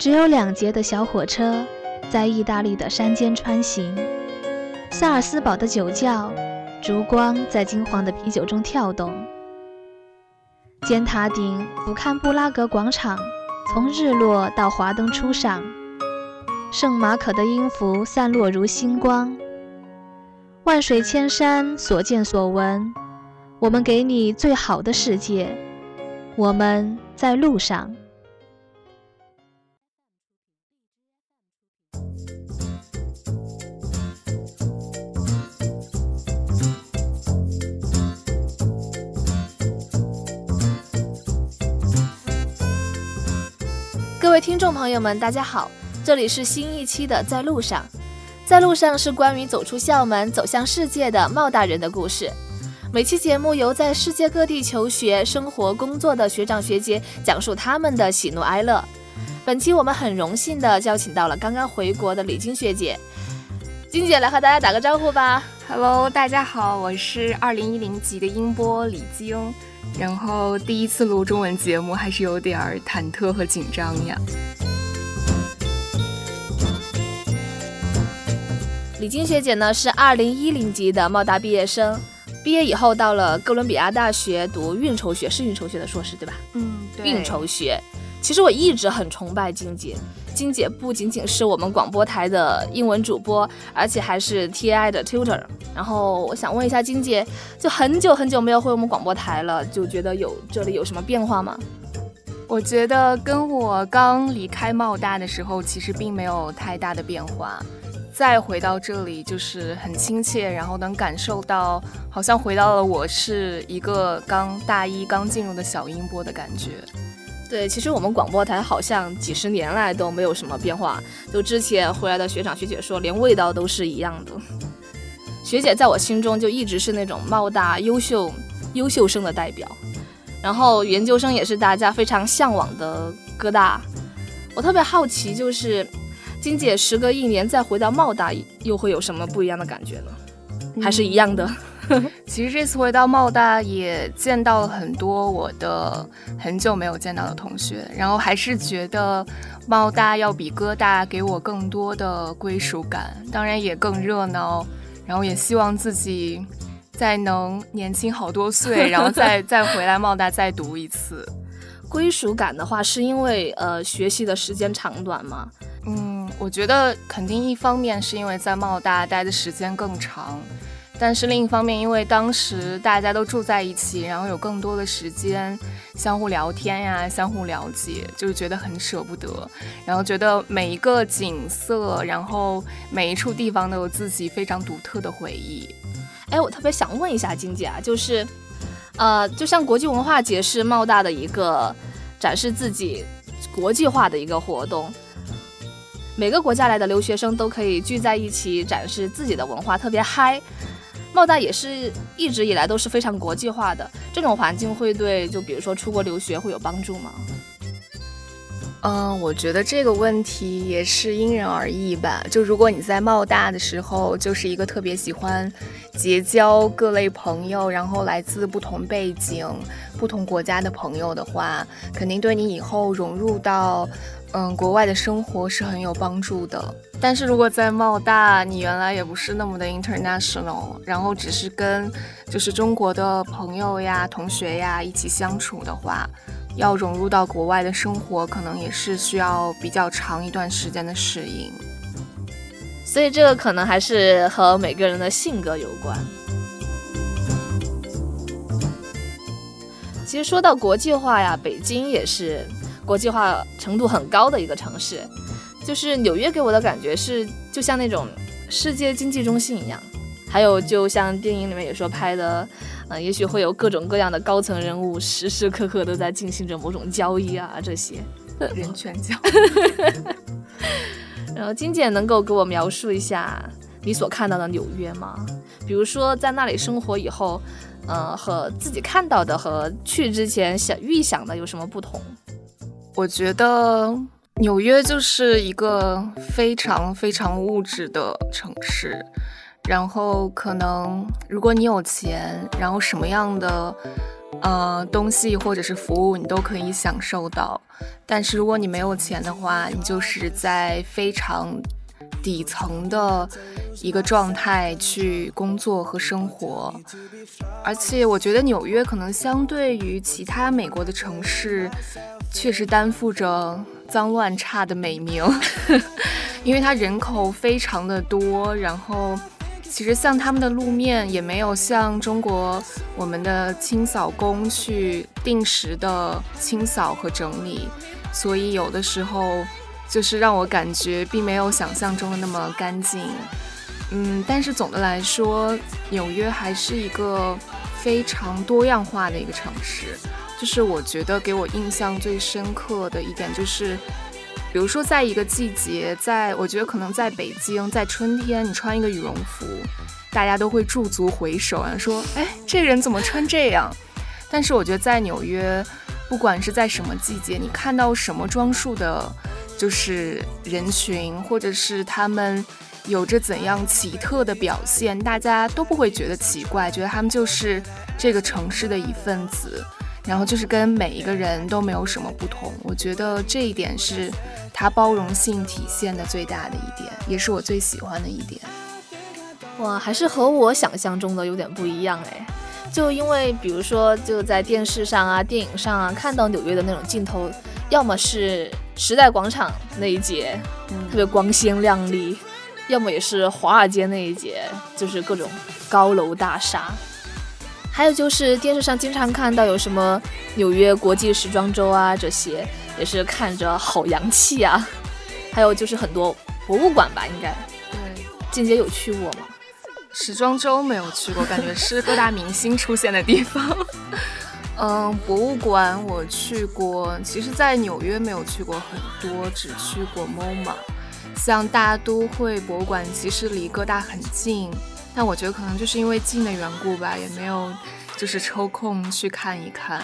只有两节的小火车在意大利的山间穿行，萨尔斯堡的酒窖，烛光在金黄的啤酒中跳动。尖塔顶俯瞰布拉格广场，从日落到华灯初上，圣马可的音符散落如星光。万水千山，所见所闻，我们给你最好的世界。我们在路上。各位听众朋友们，大家好，这里是新一期的《在路上》。在路上是关于走出校门、走向世界的茂大人的故事。每期节目由在世界各地求学、生活、工作的学长学姐讲述他们的喜怒哀乐。本期我们很荣幸的邀请到了刚刚回国的李晶学姐，晶姐来和大家打个招呼吧。Hello，大家好，我是二零一零级的音波李晶。然后第一次录中文节目，还是有点儿忐忑和紧张呀。李晶学姐呢是二零一零级的贸大毕业生，毕业以后到了哥伦比亚大学读运筹学，是运筹学的硕士对吧？嗯，对。运筹学，其实我一直很崇拜晶姐。晶姐不仅仅是我们广播台的英文主播，而且还是 TI 的 tutor。然后我想问一下晶姐，就很久很久没有回我们广播台了，就觉得有这里有什么变化吗？我觉得跟我刚离开茂大的时候，其实并没有太大的变化。再回到这里，就是很亲切，然后能感受到，好像回到了我是一个刚大一刚进入的小音波的感觉。对，其实我们广播台好像几十年来都没有什么变化。就之前回来的学长学姐说，连味道都是一样的。学姐在我心中就一直是那种茂大优秀优秀生的代表，然后研究生也是大家非常向往的哥大。我特别好奇，就是金姐时隔一年再回到茂大，又会有什么不一样的感觉呢？还是一样的？其实这次回到茂大也见到了很多我的很久没有见到的同学，然后还是觉得茂大要比哥大给我更多的归属感，当然也更热闹，然后也希望自己再能年轻好多岁，然后再 再回来茂大再读一次。归属感的话，是因为呃学习的时间长短吗？嗯，我觉得肯定一方面是因为在茂大待的时间更长。但是另一方面，因为当时大家都住在一起，然后有更多的时间相互聊天呀，相互了解，就是觉得很舍不得。然后觉得每一个景色，然后每一处地方都有自己非常独特的回忆。哎，我特别想问一下金姐啊，就是，呃，就像国际文化节是茂大的一个展示自己国际化的一个活动，每个国家来的留学生都可以聚在一起展示自己的文化，特别嗨。贸大也是一直以来都是非常国际化的，这种环境会对就比如说出国留学会有帮助吗？嗯，我觉得这个问题也是因人而异吧。就如果你在茂大的时候就是一个特别喜欢结交各类朋友，然后来自不同背景、不同国家的朋友的话，肯定对你以后融入到。嗯，国外的生活是很有帮助的。但是如果在茂大，你原来也不是那么的 international，然后只是跟就是中国的朋友呀、同学呀一起相处的话，要融入到国外的生活，可能也是需要比较长一段时间的适应。所以这个可能还是和每个人的性格有关。其实说到国际化呀，北京也是。国际化程度很高的一个城市，就是纽约给我的感觉是，就像那种世界经济中心一样。还有，就像电影里面也说拍的，嗯，也许会有各种各样的高层人物，时时刻刻都在进行着某种交易啊，这些 人权交易。然后金姐能够给我描述一下你所看到的纽约吗？比如说在那里生活以后，嗯，和自己看到的和去之前想预想的有什么不同？我觉得纽约就是一个非常非常物质的城市，然后可能如果你有钱，然后什么样的呃，东西或者是服务你都可以享受到，但是如果你没有钱的话，你就是在非常底层的一个状态去工作和生活。而且我觉得纽约可能相对于其他美国的城市，确实担负着脏乱差的美名，因为它人口非常的多，然后。其实像他们的路面也没有像中国我们的清扫工去定时的清扫和整理，所以有的时候就是让我感觉并没有想象中的那么干净。嗯，但是总的来说，纽约还是一个非常多样化的一个城市。就是我觉得给我印象最深刻的一点就是。比如说，在一个季节，在我觉得可能在北京，在春天，你穿一个羽绒服，大家都会驻足回首啊，说：“哎，这人怎么穿这样？”但是我觉得在纽约，不管是在什么季节，你看到什么装束的，就是人群，或者是他们有着怎样奇特的表现，大家都不会觉得奇怪，觉得他们就是这个城市的一份子。然后就是跟每一个人都没有什么不同，我觉得这一点是它包容性体现的最大的一点，也是我最喜欢的一点。哇，还是和我想象中的有点不一样哎。就因为比如说就在电视上啊、电影上啊看到纽约的那种镜头，要么是时代广场那一节特别光鲜亮丽，要么也是华尔街那一节，就是各种高楼大厦。还有就是电视上经常看到有什么纽约国际时装周啊，这些也是看着好洋气啊。还有就是很多博物馆吧，应该。对，静姐有去过吗？时装周没有去过，感觉是各大明星出现的地方。嗯，博物馆我去过，其实在纽约没有去过很多，只去过 MoMA。像大都会博物馆，其实离各大很近。但我觉得可能就是因为近的缘故吧，也没有就是抽空去看一看。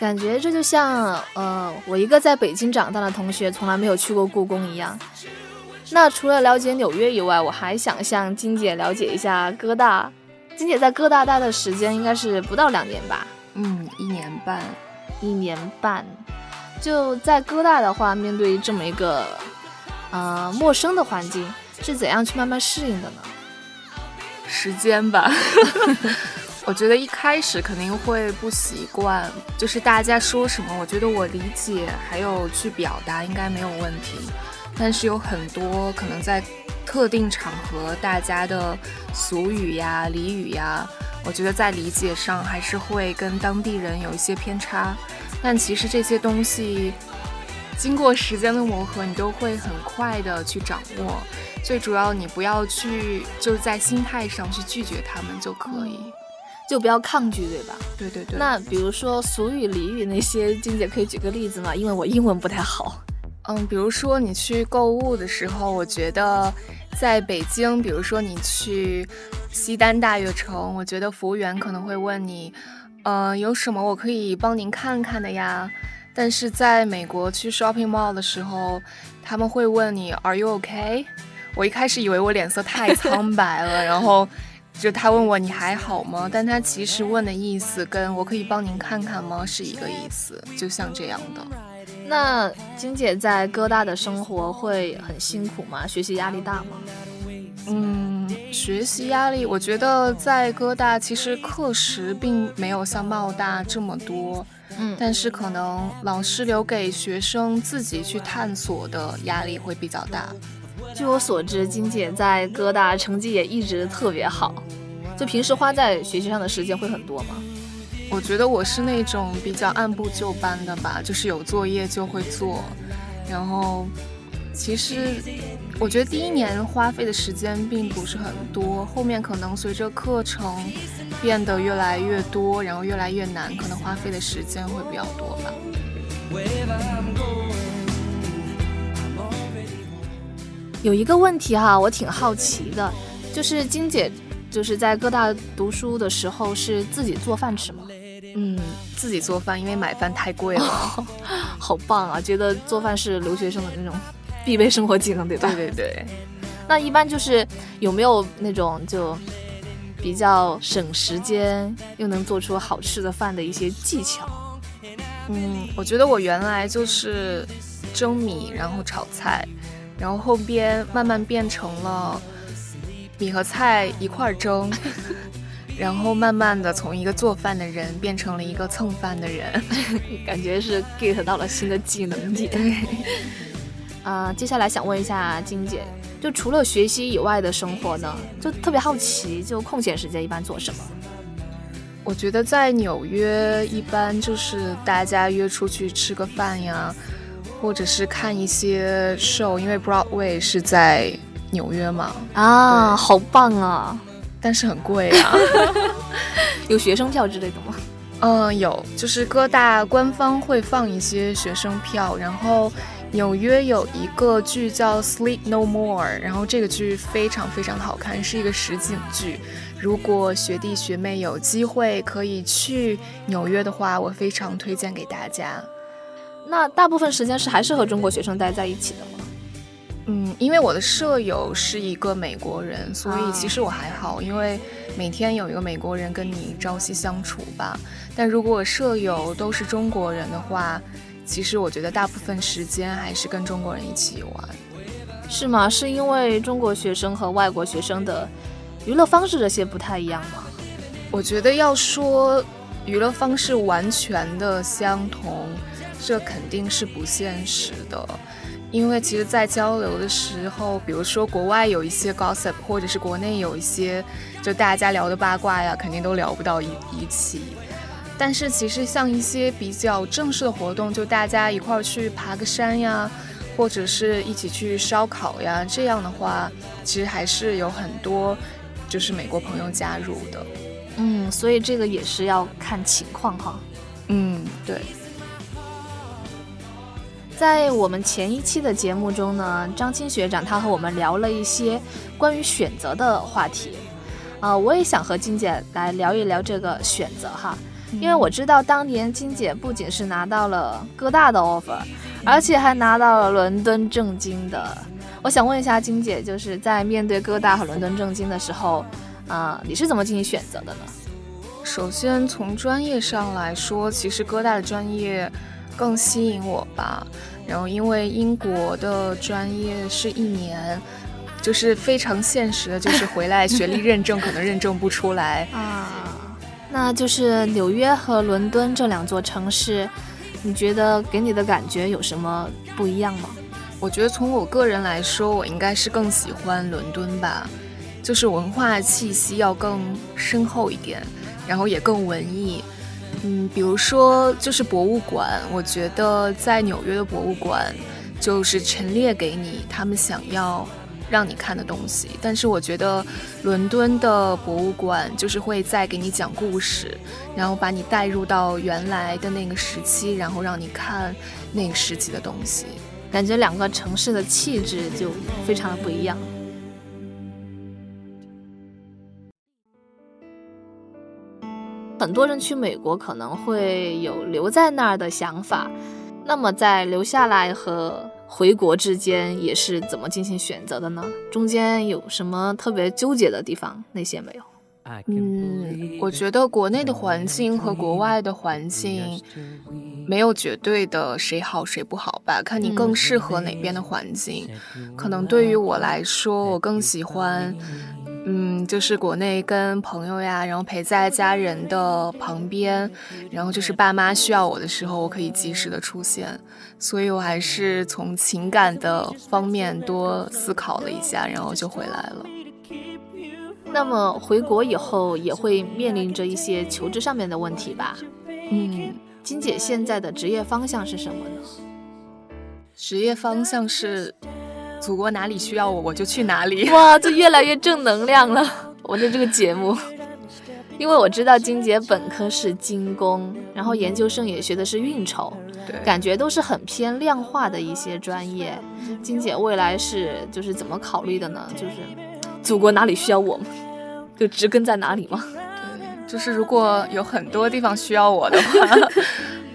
感觉这就像呃，我一个在北京长大的同学从来没有去过故宫一样。那除了了解纽约以外，我还想向金姐了解一下哥大。金姐在哥大待的时间应该是不到两年吧？嗯，一年半。一年半。就在哥大的话，面对这么一个呃陌生的环境，是怎样去慢慢适应的呢？时间吧，我觉得一开始肯定会不习惯，就是大家说什么，我觉得我理解还有去表达应该没有问题，但是有很多可能在特定场合大家的俗语呀、俚语呀，我觉得在理解上还是会跟当地人有一些偏差，但其实这些东西经过时间的磨合，你都会很快的去掌握。最主要，你不要去，就是在心态上去拒绝他们就可以，就不要抗拒，对吧？对对对。那比如说俗语俚语那些，金姐可以举个例子吗？因为我英文不太好。嗯，比如说你去购物的时候，我觉得在北京，比如说你去西单大悦城，我觉得服务员可能会问你，呃，有什么我可以帮您看看的呀？但是在美国去 shopping mall 的时候，他们会问你，Are you okay？我一开始以为我脸色太苍白了，然后就他问我你还好吗？但他其实问的意思跟我可以帮您看看吗是一个意思，就像这样的。那金姐在哥大的生活会很辛苦吗？学习压力大吗？嗯，学习压力，我觉得在哥大其实课时并没有像茂大这么多，嗯，但是可能老师留给学生自己去探索的压力会比较大。据我所知，金姐在哥大成绩也一直特别好，就平时花在学习上的时间会很多吗？我觉得我是那种比较按部就班的吧，就是有作业就会做。然后，其实我觉得第一年花费的时间并不是很多，后面可能随着课程变得越来越多，然后越来越难，可能花费的时间会比较多吧。有一个问题哈，我挺好奇的，就是金姐就是在各大读书的时候是自己做饭吃吗？嗯，自己做饭，因为买饭太贵了。好棒啊，觉得做饭是留学生的那种必备生活技能，对吧？对对对。那一般就是有没有那种就比较省时间又能做出好吃的饭的一些技巧？嗯，我觉得我原来就是蒸米，然后炒菜，然后后边慢慢变成了米和菜一块蒸。然后慢慢的从一个做饭的人变成了一个蹭饭的人，感觉是 get 到了新的技能点。啊，接下来想问一下金姐，就除了学习以外的生活呢，就特别好奇，就空闲时间一般做什么？我觉得在纽约一般就是大家约出去吃个饭呀，或者是看一些 show，因为 Broadway 是在纽约嘛。啊，好棒啊！但是很贵啊，有学生票之类的吗？嗯，有，就是各大官方会放一些学生票。然后纽约有一个剧叫《Sleep No More》，然后这个剧非常非常的好看，是一个实景剧。如果学弟学妹有机会可以去纽约的话，我非常推荐给大家。那大部分时间是还是和中国学生待在一起的吗？嗯，因为我的舍友是一个美国人，所以其实我还好，因为每天有一个美国人跟你朝夕相处吧。但如果舍友都是中国人的话，其实我觉得大部分时间还是跟中国人一起玩。是吗？是因为中国学生和外国学生的娱乐方式这些不太一样吗？我觉得要说娱乐方式完全的相同，这肯定是不现实的。因为其实，在交流的时候，比如说国外有一些 gossip，或者是国内有一些就大家聊的八卦呀，肯定都聊不到一一起。但是其实像一些比较正式的活动，就大家一块儿去爬个山呀，或者是一起去烧烤呀，这样的话，其实还是有很多就是美国朋友加入的。嗯，所以这个也是要看情况哈。嗯，对。在我们前一期的节目中呢，张青学长他和我们聊了一些关于选择的话题，啊，我也想和金姐来聊一聊这个选择哈，因为我知道当年金姐不仅是拿到了哥大的 offer，而且还拿到了伦敦政经的。我想问一下金姐，就是在面对哥大和伦敦政经的时候，啊，你是怎么进行选择的呢？首先从专业上来说，其实哥大的专业。更吸引我吧，然后因为英国的专业是一年，就是非常现实的，就是回来学历认证可能认证不出来 啊。那就是纽约和伦敦这两座城市，你觉得给你的感觉有什么不一样吗？我觉得从我个人来说，我应该是更喜欢伦敦吧，就是文化气息要更深厚一点，然后也更文艺。嗯，比如说就是博物馆，我觉得在纽约的博物馆就是陈列给你他们想要让你看的东西，但是我觉得伦敦的博物馆就是会再给你讲故事，然后把你带入到原来的那个时期，然后让你看那个时期的东西，感觉两个城市的气质就非常的不一样。很多人去美国可能会有留在那儿的想法，那么在留下来和回国之间也是怎么进行选择的呢？中间有什么特别纠结的地方？那些没有。嗯，我觉得国内的环境和国外的环境没有绝对的谁好谁不好吧，看你更适合哪边的环境。可能对于我来说，我更喜欢。嗯，就是国内跟朋友呀，然后陪在家人的旁边，然后就是爸妈需要我的时候，我可以及时的出现，所以我还是从情感的方面多思考了一下，然后就回来了。那么回国以后也会面临着一些求职上面的问题吧？嗯，金姐现在的职业方向是什么呢？职业方向是。祖国哪里需要我，我就去哪里。哇，这越来越正能量了！我的这个节目，因为我知道金姐本科是精工，然后研究生也学的是运筹，对，感觉都是很偏量化的一些专业。金姐未来是就是怎么考虑的呢？就是祖国哪里需要我们，就植根在哪里吗？对，就是如果有很多地方需要我的话。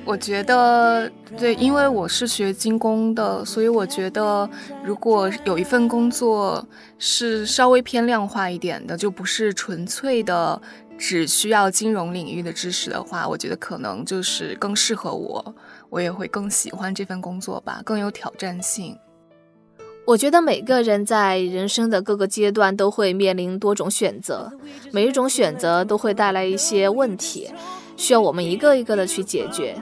我觉得对，因为我是学金工的，所以我觉得如果有一份工作是稍微偏量化一点的，就不是纯粹的只需要金融领域的知识的话，我觉得可能就是更适合我，我也会更喜欢这份工作吧，更有挑战性。我觉得每个人在人生的各个阶段都会面临多种选择，每一种选择都会带来一些问题，需要我们一个一个的去解决。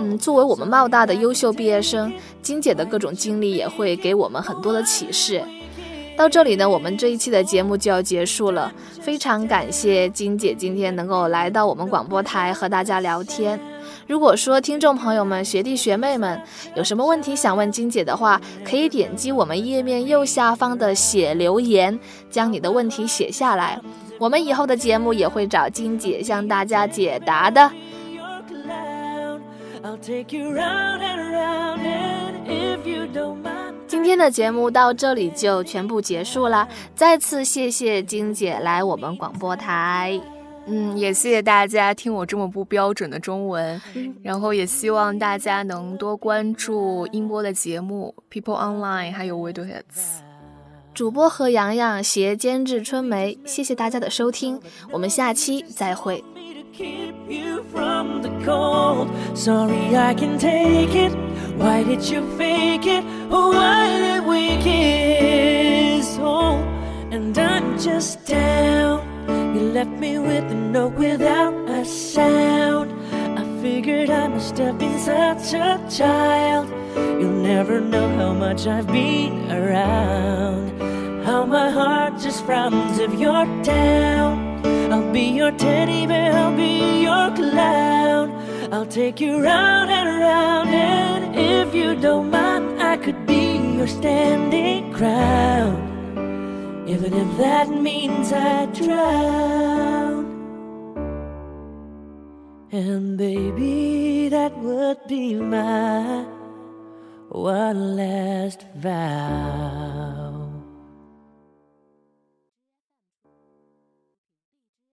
嗯，作为我们茂大的优秀毕业生，金姐的各种经历也会给我们很多的启示。到这里呢，我们这一期的节目就要结束了，非常感谢金姐今天能够来到我们广播台和大家聊天。如果说听众朋友们、学弟学妹们有什么问题想问金姐的话，可以点击我们页面右下方的写留言，将你的问题写下来，我们以后的节目也会找金姐向大家解答的。今天的节目到这里就全部结束了，再次谢谢金姐来我们广播台。嗯，也谢谢大家听我这么不标准的中文，然后也希望大家能多关注音波的节目《People Online》，还有《w i d o Hits》。主播和洋洋携监制春梅，谢谢大家的收听，我们下期再会。you from the cold. Sorry, I can take it. Why did you fake it? Oh, why did we kiss? Oh, and I'm just down. You left me with a note without a sound. I figured I must have been such a child. You'll never know how much I've been around. How my heart just frowns if you're down. Be your teddy bear, I'll be your clown. I'll take you round and round, and if you don't mind, I could be your standing crown even if that means I drown. And baby, that would be my one last vow.